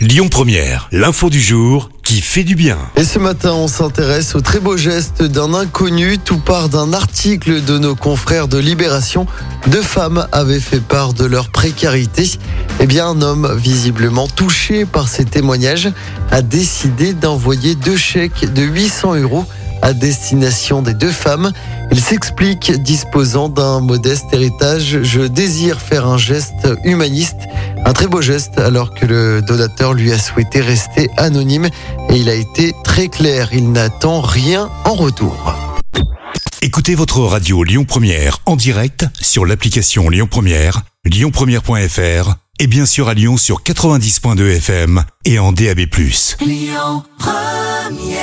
Lyon Première, l'info du jour qui fait du bien. Et ce matin, on s'intéresse au très beau geste d'un inconnu. Tout part d'un article de nos confrères de Libération. Deux femmes avaient fait part de leur précarité. Eh bien, un homme, visiblement touché par ces témoignages, a décidé d'envoyer deux chèques de 800 euros à destination des deux femmes. Il s'explique disposant d'un modeste héritage. Je désire faire un geste humaniste. Un très beau geste alors que le donateur lui a souhaité rester anonyme et il a été très clair. Il n'attend rien en retour. Écoutez votre radio Lyon Première en direct sur l'application Lyon Première, lyonpremière.fr et bien sûr à Lyon sur 90.2 FM et en DAB+. Lyon Première